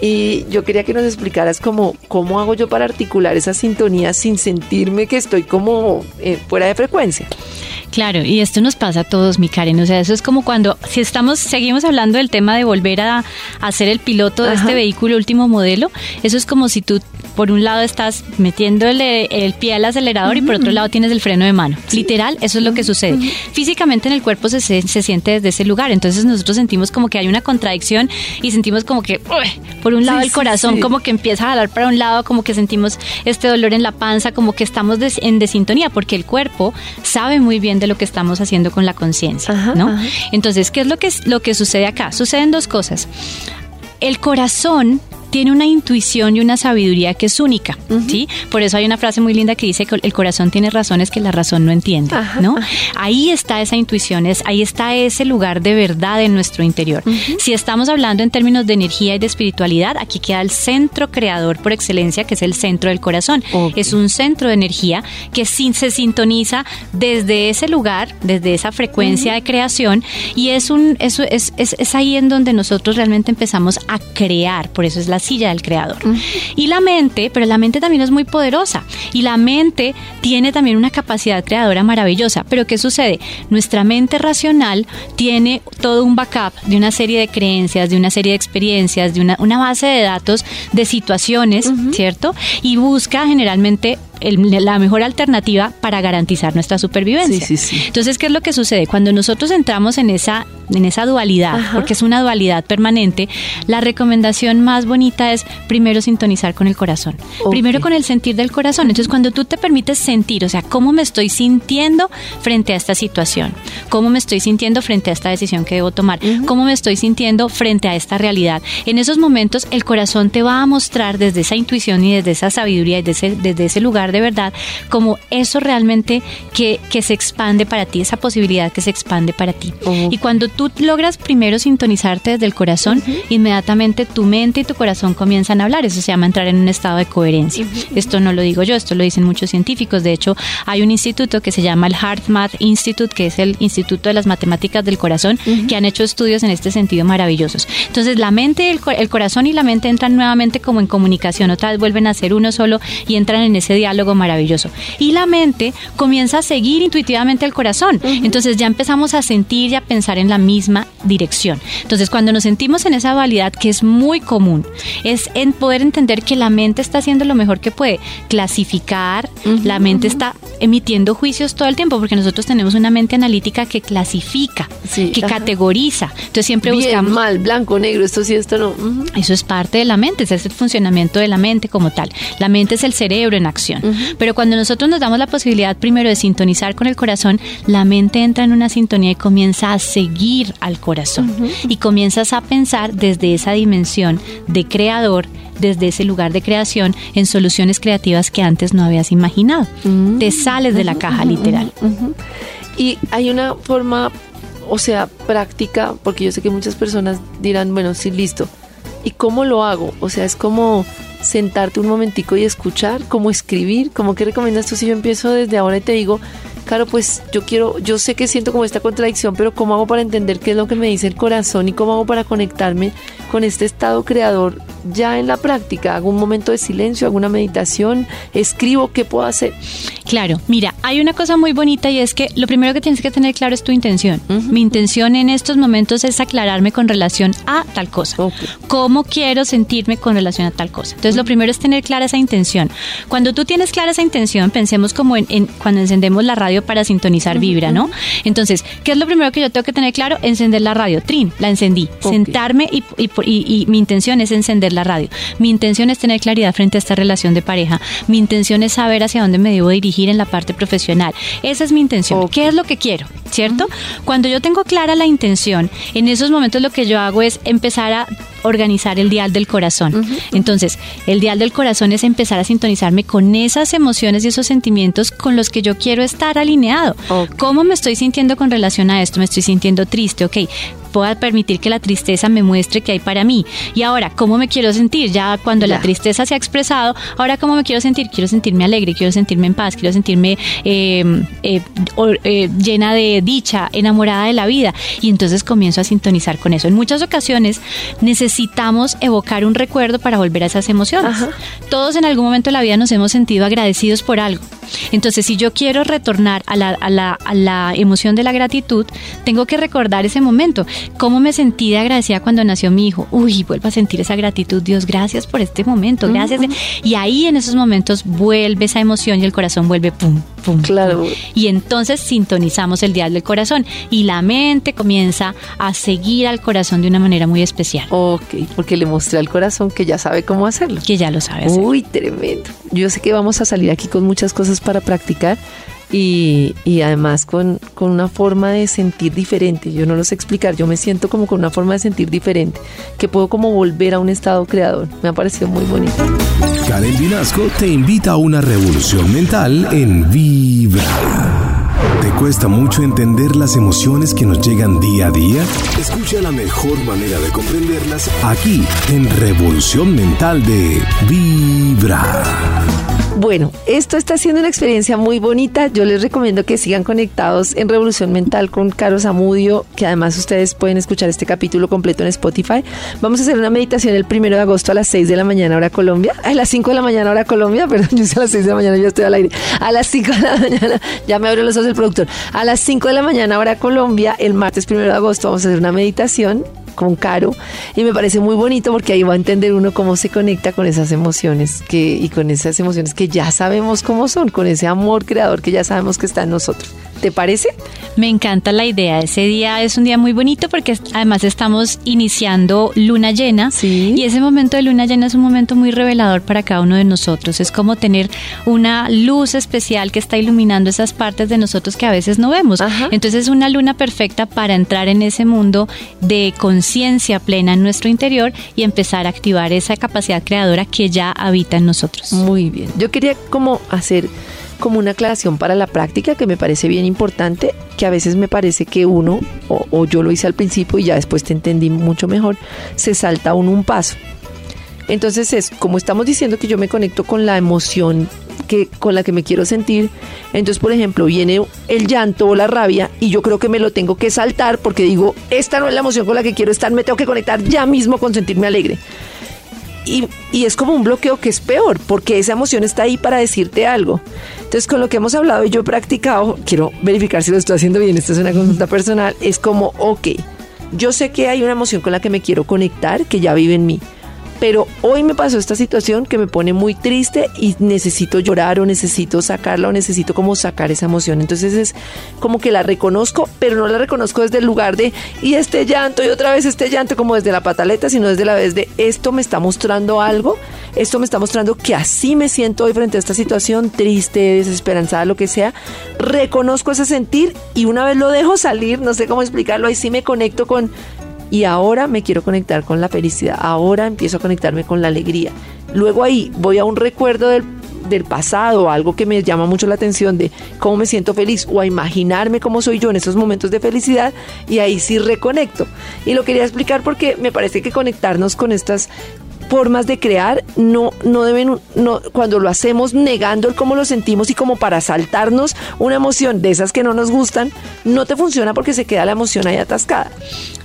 Y yo quería que nos explicaras cómo, cómo hago yo para articular esa sintonía sin sentirme que estoy como eh, fuera de frecuencia. Claro, y esto nos pasa a todos, mi Karen. O sea, eso es como cuando, si estamos, seguimos hablando del tema de volver a, a ser el piloto de este vehículo último modelo, eso es como si tú, por un lado, estás metiéndole el pie al acelerador y por otro lado tienes el freno de mano. Literal, eso es lo que sucede. Físicamente en el cuerpo se, se, siente desde ese lugar. Entonces nosotros sentimos como que hay una contradicción y sentimos como que, por un lado, el corazón como que empieza a jalar para un lado, como que sentimos este dolor en la panza, como que estamos en desintonía, porque el cuerpo sabe muy bien de lo que estamos haciendo con la conciencia, ¿no? Entonces, ¿qué es lo que, lo que sucede acá? Suceden dos cosas. El corazón tiene una intuición y una sabiduría que es única, ¿sí? Por eso hay una frase muy linda que dice que el corazón tiene razones que la razón no entiende, ¿no? Ahí está esa intuición, es, ahí está ese lugar de verdad en nuestro interior. Si estamos hablando en términos de energía y de espiritualidad, aquí queda el centro creador por excelencia, que es el centro del corazón. Es un centro de energía que se sintoniza desde ese lugar, desde esa frecuencia de creación, y es un, eso es, es, es ahí en donde nosotros realmente empezamos a crear, por eso es la silla del creador. Y la mente, pero la mente también es muy poderosa y la mente tiene también una capacidad creadora maravillosa. Pero ¿qué sucede? Nuestra mente racional tiene todo un backup de una serie de creencias, de una serie de experiencias, de una, una base de datos, de situaciones, ¿cierto? Y busca generalmente la mejor alternativa para garantizar nuestra supervivencia. Entonces, ¿qué es lo que sucede? Cuando nosotros entramos en esa, en esa dualidad, porque es una dualidad permanente, la recomendación más bonita es primero sintonizar con el corazón, primero con el sentir del corazón. Entonces, cuando tú te permites sentir, o sea, cómo me estoy sintiendo frente a esta situación, cómo me estoy sintiendo frente a esta decisión que debo tomar, cómo me estoy sintiendo frente a esta realidad. En esos momentos, el corazón te va a mostrar desde esa intuición y desde esa sabiduría y desde, desde ese lugar de verdad como eso realmente que, que se expande para ti, esa posibilidad que se expande para ti. Y cuando tú logras primero sintonizarte desde el corazón, inmediatamente tu mente y tu corazón comienzan a hablar. Eso se llama entrar en un estado de coherencia. Esto no lo digo yo, esto lo dicen muchos científicos. De hecho, hay un instituto que se llama el Heart Math Institute, que es el Instituto de las Matemáticas del Corazón, que han hecho estudios en este sentido maravillosos. Entonces, la mente, el, el corazón y la mente entran nuevamente como en comunicación, otra vez vuelven a ser uno solo y entran en ese diálogo maravilloso. Y la mente comienza a seguir intuitivamente el corazón. Entonces ya empezamos a sentir y a pensar en la misma dirección. Entonces cuando nos sentimos en esa dualidad, que es muy común, es en poder entender que la mente está haciendo lo mejor que puede, clasificar, la mente está emitiendo juicios todo el tiempo, porque nosotros tenemos una mente analítica que clasifica, que categoriza. Entonces siempre Bien, buscamos... mal, blanco, negro, esto sí, esto no. Eso es parte de la mente, ese es el funcionamiento de la mente como tal. La mente es el cerebro en acción. Pero cuando nosotros nos damos la posibilidad primero de sintonizar con el corazón, la mente entra en una sintonía y comienza a seguir al corazón. Y comienzas a pensar desde esa dimensión de creador, desde ese lugar de creación en soluciones creativas que antes no habías imaginado. Mm. Te sales de la caja literal. Y hay una forma, o sea, práctica, porque yo sé que muchas personas dirán, bueno, sí, listo. ¿Y cómo lo hago? O sea, es como sentarte un momentico y escuchar, cómo escribir, como que recomiendas tú si yo empiezo desde ahora y te digo, claro, pues yo quiero, yo sé que siento como esta contradicción, pero ¿cómo hago para entender qué es lo que me dice el corazón y cómo hago para conectarme con este estado creador ya en la práctica? ¿Hago un momento de silencio, hago una meditación, escribo, qué puedo hacer? Claro, mira, hay una cosa muy bonita y es que lo primero que tienes que tener claro es tu intención. Mi intención en estos momentos es aclararme con relación a tal cosa. ¿Cómo quiero sentirme con relación a tal cosa? Entonces, lo primero es tener clara esa intención. Cuando tú tienes clara esa intención, pensemos como en, cuando encendemos la radio para sintonizar vibra, ¿no? Entonces, ¿qué es lo primero que yo tengo que tener claro? Encender la radio. Trin, la encendí. Sentarme y, y mi intención es encender la radio. Mi intención es tener claridad frente a esta relación de pareja. Mi intención es saber hacia dónde me debo dirigir en la parte profesional. Esa es mi intención. ¿Qué es lo que quiero? ¿Cierto? Cuando yo tengo clara la intención, en esos momentos lo que yo hago es empezar a organizar el dial del corazón. Entonces, el dial del corazón es empezar a sintonizarme con esas emociones y esos sentimientos con los que yo quiero estar alineado. ¿Cómo me estoy sintiendo con relación a esto? Me estoy sintiendo triste, ok pueda permitir que la tristeza me muestre que hay para mí. Y ahora, ¿cómo me quiero sentir? Ya cuando la tristeza se ha expresado, ahora ¿cómo me quiero sentir? Quiero sentirme alegre, quiero sentirme en paz, quiero sentirme eh, eh, eh, llena de dicha, enamorada de la vida. Y entonces comienzo a sintonizar con eso. En muchas ocasiones necesitamos evocar un recuerdo para volver a esas emociones. Todos en algún momento de la vida nos hemos sentido agradecidos por algo. Entonces, si yo quiero retornar a la, a, la, a la, emoción de la gratitud, tengo que recordar ese momento. ¿Cómo me sentí de agradecida cuando nació mi hijo? Uy, vuelvo a sentir esa gratitud. Dios, gracias por este momento. Gracias. Y ahí en esos momentos vuelve esa emoción y el corazón vuelve pum, pum. Claro. Y entonces sintonizamos el dial del corazón y la mente comienza a seguir al corazón de una manera muy especial. Ok, porque le mostré al corazón que ya sabe cómo hacerlo. Que ya lo sabe hacer. Uy, tremendo. Yo sé que vamos a salir aquí con muchas cosas para practicar y, y además con, con, una forma de sentir diferente. Yo no lo sé explicar, yo me siento como con una forma de sentir diferente, que puedo como volver a un estado creador. Me ha parecido muy bonito. Karen Vinasco te invita a una revolución mental en Vibra. ¿Te cuesta mucho entender las emociones que nos llegan día a día? Escucha la mejor manera de comprenderlas aquí en Revolución Mental de Vibra. Bueno, esto está siendo una experiencia muy bonita. Yo les recomiendo que sigan conectados en Revolución Mental con Caro Zamudio, que además ustedes pueden escuchar este capítulo completo en Spotify. Vamos a hacer una meditación el primero de agosto a las 6 de la mañana hora Colombia. A las 5 de la mañana hora Colombia, perdón, yo sé a las 6 de la mañana, ya estoy al aire. A las 5 de la mañana, ya me abrió los ojos el productor. A las 5 de la mañana hora Colombia, el martes primero de agosto vamos a hacer una meditación con Caro y me parece muy bonito porque ahí va a entender uno cómo se conecta con esas emociones que, y con esas emociones que ya sabemos cómo son, con ese amor creador que ya sabemos que está en nosotros. ¿Te parece? Me encanta la idea. Ese día es un día muy bonito porque además estamos iniciando luna llena ¿Sí? y ese momento de luna llena es un momento muy revelador para cada uno de nosotros. Es como tener una luz especial que está iluminando esas partes de nosotros que a veces no vemos. Ajá. Entonces es una luna perfecta para entrar en ese mundo de conciencia plena en nuestro interior y empezar a activar esa capacidad creadora que ya habita en nosotros. Muy bien. Yo quería como hacer como una aclaración para la práctica que me parece bien importante, que a veces me parece que uno, o, yo lo hice al principio y ya después te entendí mucho mejor, se salta uno un paso. Entonces es como estamos diciendo que yo me conecto con la emoción que con la que me quiero sentir. Entonces, por ejemplo, viene el llanto o la rabia y yo creo que me lo tengo que saltar porque digo, esta no es la emoción con la que quiero estar, me tengo que conectar ya mismo con sentirme alegre. Y, y, es como un bloqueo que es peor, porque esa emoción está ahí para decirte algo. Entonces, con lo que hemos hablado y yo he practicado, quiero verificar si lo estoy haciendo bien, esta es una consulta personal, es como, ok, yo sé que hay una emoción con la que me quiero conectar, que ya vive en mí, pero hoy me pasó esta situación que me pone muy triste y necesito llorar o necesito sacarla o necesito como sacar esa emoción. Entonces es como que la reconozco, pero no la reconozco desde el lugar de y este llanto y otra vez este llanto como desde la pataleta, sino desde la vez de esto me está mostrando algo, esto me está mostrando que así me siento hoy frente a esta situación triste, desesperanzada, lo que sea. Reconozco ese sentir y una vez lo dejo salir, no sé cómo explicarlo, ahí sí me conecto con y ahora me quiero conectar con la felicidad, ahora empiezo a conectarme con la alegría. Luego ahí voy a un recuerdo del, del pasado, algo que me llama mucho la atención de cómo me siento feliz o a imaginarme cómo soy yo en esos momentos de felicidad y ahí sí reconecto. Y lo quería explicar porque me parece que conectarnos con estas formas de crear no, no deben, no, cuando lo hacemos negando el cómo lo sentimos y como para saltarnos una emoción de esas que no nos gustan, no te funciona porque se queda la emoción ahí atascada.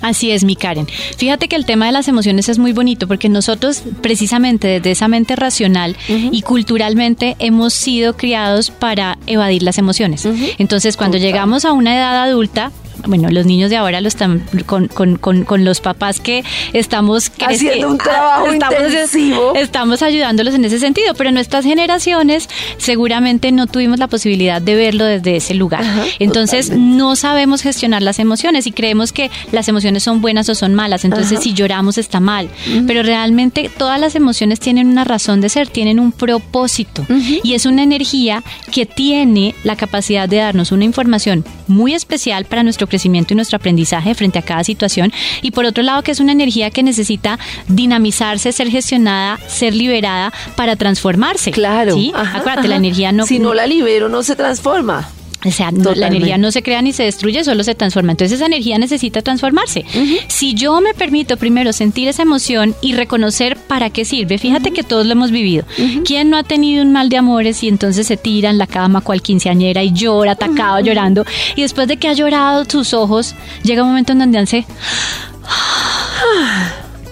Así es, mi Karen. Fíjate que el tema de las emociones es muy bonito porque nosotros precisamente desde esa mente racional uh -huh. y culturalmente hemos sido criados para evadir las emociones. Uh -huh. Entonces, cuando Total. llegamos a una edad adulta, bueno, los niños de ahora lo están con, con, con, con los papás que estamos haciendo un trabajo estamos, intensivo. Estamos ayudándolos en ese sentido, pero nuestras generaciones seguramente no tuvimos la posibilidad de verlo desde ese lugar. Ajá, Entonces totalmente. no sabemos gestionar las emociones y creemos que las emociones son buenas o son malas. Entonces Ajá. si lloramos está mal. Uh -huh. Pero realmente todas las emociones tienen una razón de ser, tienen un propósito uh -huh. y es una energía que tiene la capacidad de darnos una información muy especial para nuestro crecimiento y nuestro aprendizaje frente a cada situación y por otro lado que es una energía que necesita dinamizarse, ser gestionada, ser liberada para transformarse. Claro. ¿sí? Ajá, Acuérdate, ajá. la energía no... Si no la libero, no se transforma. O sea, no, la energía no se crea ni se destruye, solo se transforma. Entonces esa energía necesita transformarse. Uh -huh. Si yo me permito primero sentir esa emoción y reconocer para qué sirve, fíjate uh -huh. que todos lo hemos vivido. Uh -huh. ¿Quién no ha tenido un mal de amores y entonces se tira en la cama cual quinceañera y llora, atacado, llorando? Y después de que ha llorado sus ojos, llega un momento en donde hace...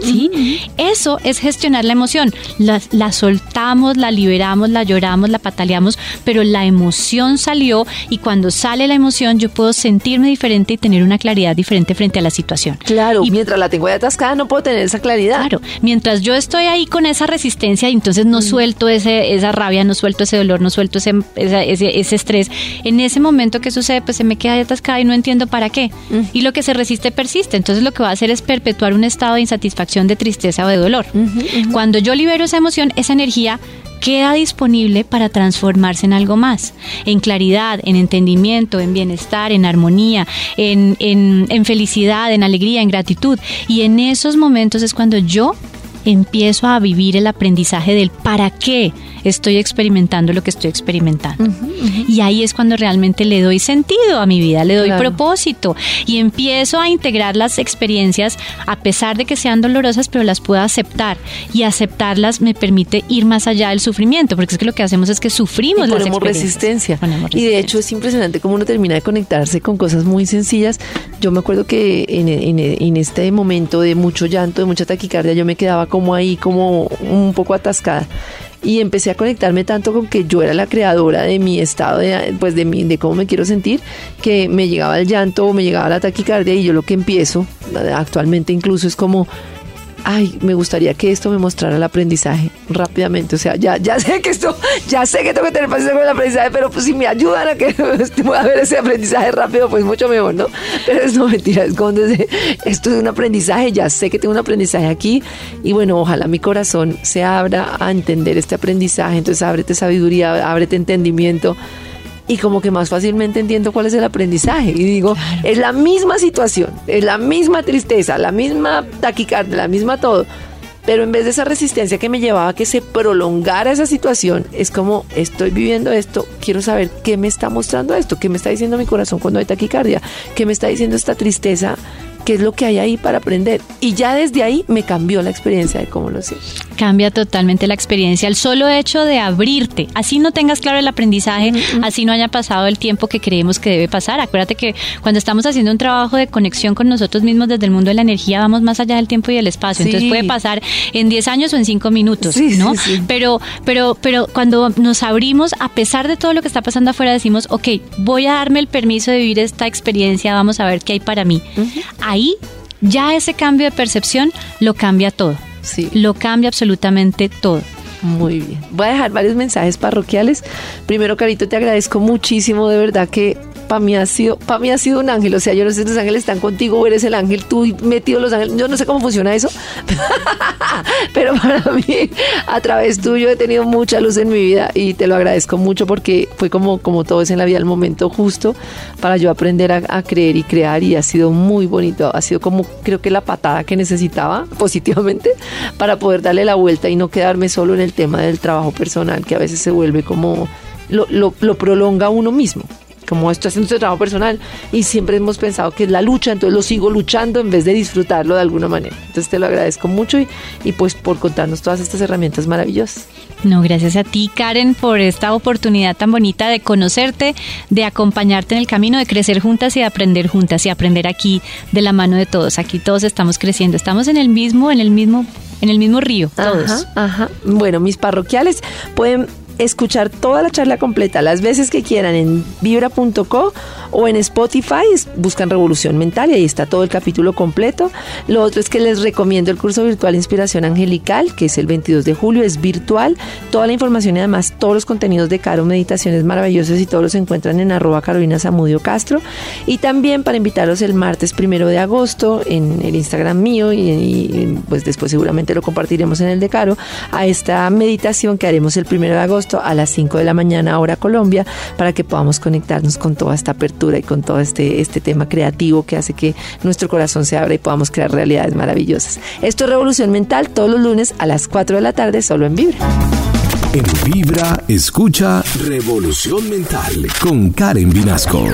¿sí? Eso es gestionar la emoción. La, la, soltamos, la liberamos, la lloramos, la pataleamos, pero la emoción salió y cuando sale la emoción yo puedo sentirme diferente y tener una claridad diferente frente a la situación. Claro, y mientras la tengo ahí atascada no puedo tener esa claridad. Claro, mientras yo estoy ahí con esa resistencia y entonces no suelto ese, esa rabia, no suelto ese dolor, no suelto ese, ese, ese, estrés, en ese momento que sucede pues se me queda ahí atascada y no entiendo para qué. Y lo que se resiste persiste. Entonces lo que va a hacer es perpetuar un estado de insatisfacción, de tristeza o de dolor. Cuando yo libero esa emoción, esa energía queda disponible para transformarse en algo más, en claridad, en entendimiento, en bienestar, en armonía, en, en, en felicidad, en alegría, en gratitud. Y en esos momentos es cuando yo empiezo a vivir el aprendizaje del para qué estoy experimentando lo que estoy experimentando. Y ahí es cuando realmente le doy sentido a mi vida, le doy propósito y empiezo a integrar las experiencias a pesar de que sean dolorosas, pero las puedo aceptar y aceptarlas me permite ir más allá del sufrimiento, porque es que lo que hacemos es que sufrimos y las ponemos resistencia. Y de hecho es impresionante cómo uno termina de conectarse con cosas muy sencillas. Yo me acuerdo que en, en este momento de mucho llanto, de mucha taquicardia, yo me quedaba como ahí, como un poco atascada. Y empecé a conectarme tanto con que yo era la creadora de mi estado de pues de mi, de cómo me quiero sentir que me llegaba el llanto me llegaba la taquicardia y yo lo que empiezo actualmente incluso es como ay, me gustaría que esto me mostrara el aprendizaje rápidamente. O sea, ya, ya sé que esto, ya sé que tengo que tener paciencia con el aprendizaje, pero pues si me ayudan a que pueda ver ese aprendizaje rápido, pues mucho mejor, ¿no? Pero es no mentira, es como desde, esto es un aprendizaje, ya sé que tengo un aprendizaje aquí y bueno, ojalá mi corazón se abra a entender este aprendizaje, entonces ábrete sabiduría, ábrete entendimiento y como que más fácilmente entiendo cuál es el aprendizaje. Y digo, es la misma situación, es la misma tristeza, la misma taquicardia, la misma todo. Pero en vez de esa resistencia que me llevaba a que se prolongara esa situación, es como estoy viviendo esto, quiero saber qué me está mostrando esto, qué me está diciendo mi corazón cuando hay taquicardia, qué me está diciendo esta tristeza qué es lo que hay ahí para aprender. Y ya desde ahí me cambió la experiencia de cómo lo sé. Cambia totalmente la experiencia. El solo hecho de abrirte, así no tengas claro el aprendizaje, así no haya pasado el tiempo que creemos que debe pasar. Acuérdate que cuando estamos haciendo un trabajo de conexión con nosotros mismos desde el mundo de la energía, vamos más allá del tiempo y del espacio. Entonces puede pasar en 10 años o en 5 minutos, ¿no? Pero, pero, pero cuando nos abrimos, a pesar de todo lo que está pasando afuera, decimos, ok, voy a darme el permiso de vivir esta experiencia, vamos a ver qué hay para mí ahí ya ese cambio de percepción lo cambia todo. Sí. Lo cambia absolutamente todo. Muy bien. Voy a dejar varios mensajes parroquiales. Primero, Carito, te agradezco muchísimo, de verdad que para mí ha sido, para mí ha sido un ángel. O sea, yo no sé si los ángeles están contigo eres el ángel, tú metido los ángeles. Yo no sé cómo funciona eso, pero para mí, a través tuyo he tenido mucha luz en mi vida y te lo agradezco mucho porque fue como, como todo es en la vida, el momento justo para yo aprender a, creer y crear y ha sido muy bonito. Ha sido como, creo que la patada que necesitaba positivamente para poder darle la vuelta y no quedarme solo en el tema del trabajo personal, que a veces se vuelve como lo, lo, lo prolonga uno mismo como esto haciendo su trabajo personal y siempre hemos pensado que es la lucha, entonces lo sigo luchando en vez de disfrutarlo de alguna manera. Entonces te lo agradezco mucho y, y pues por contarnos todas estas herramientas maravillosas. No, gracias a ti Karen por esta oportunidad tan bonita de conocerte, de acompañarte en el camino, de crecer juntas y de aprender juntas y aprender aquí de la mano de todos. Aquí todos estamos creciendo, estamos en el mismo, en el mismo en el mismo río, todos. Ajá, ajá. Bueno, mis parroquiales pueden escuchar toda la charla completa las veces que quieran en vibra.co o en Spotify, buscan Revolución Mental y ahí está todo el capítulo completo. Lo otro es que les recomiendo el curso virtual Inspiración Angelical, que es el 22 de julio, es virtual. Toda la información y además todos los contenidos de Caro, meditaciones maravillosas y todos los encuentran en arroba Carolina Zamudio Castro. Y también para invitarlos el martes primero de agosto en el Instagram mío y, y pues después seguramente lo compartiremos en el de Caro, a esta meditación que haremos el primero de agosto a las 5 de la mañana hora Colombia para que podamos conectarnos con toda esta apertura y con todo este, este tema creativo que hace que nuestro corazón se abra y podamos crear realidades maravillosas. Esto es Revolución Mental todos los lunes a las 4 de la tarde solo en Vibra. En Vibra escucha Revolución Mental con Karen Vinasco.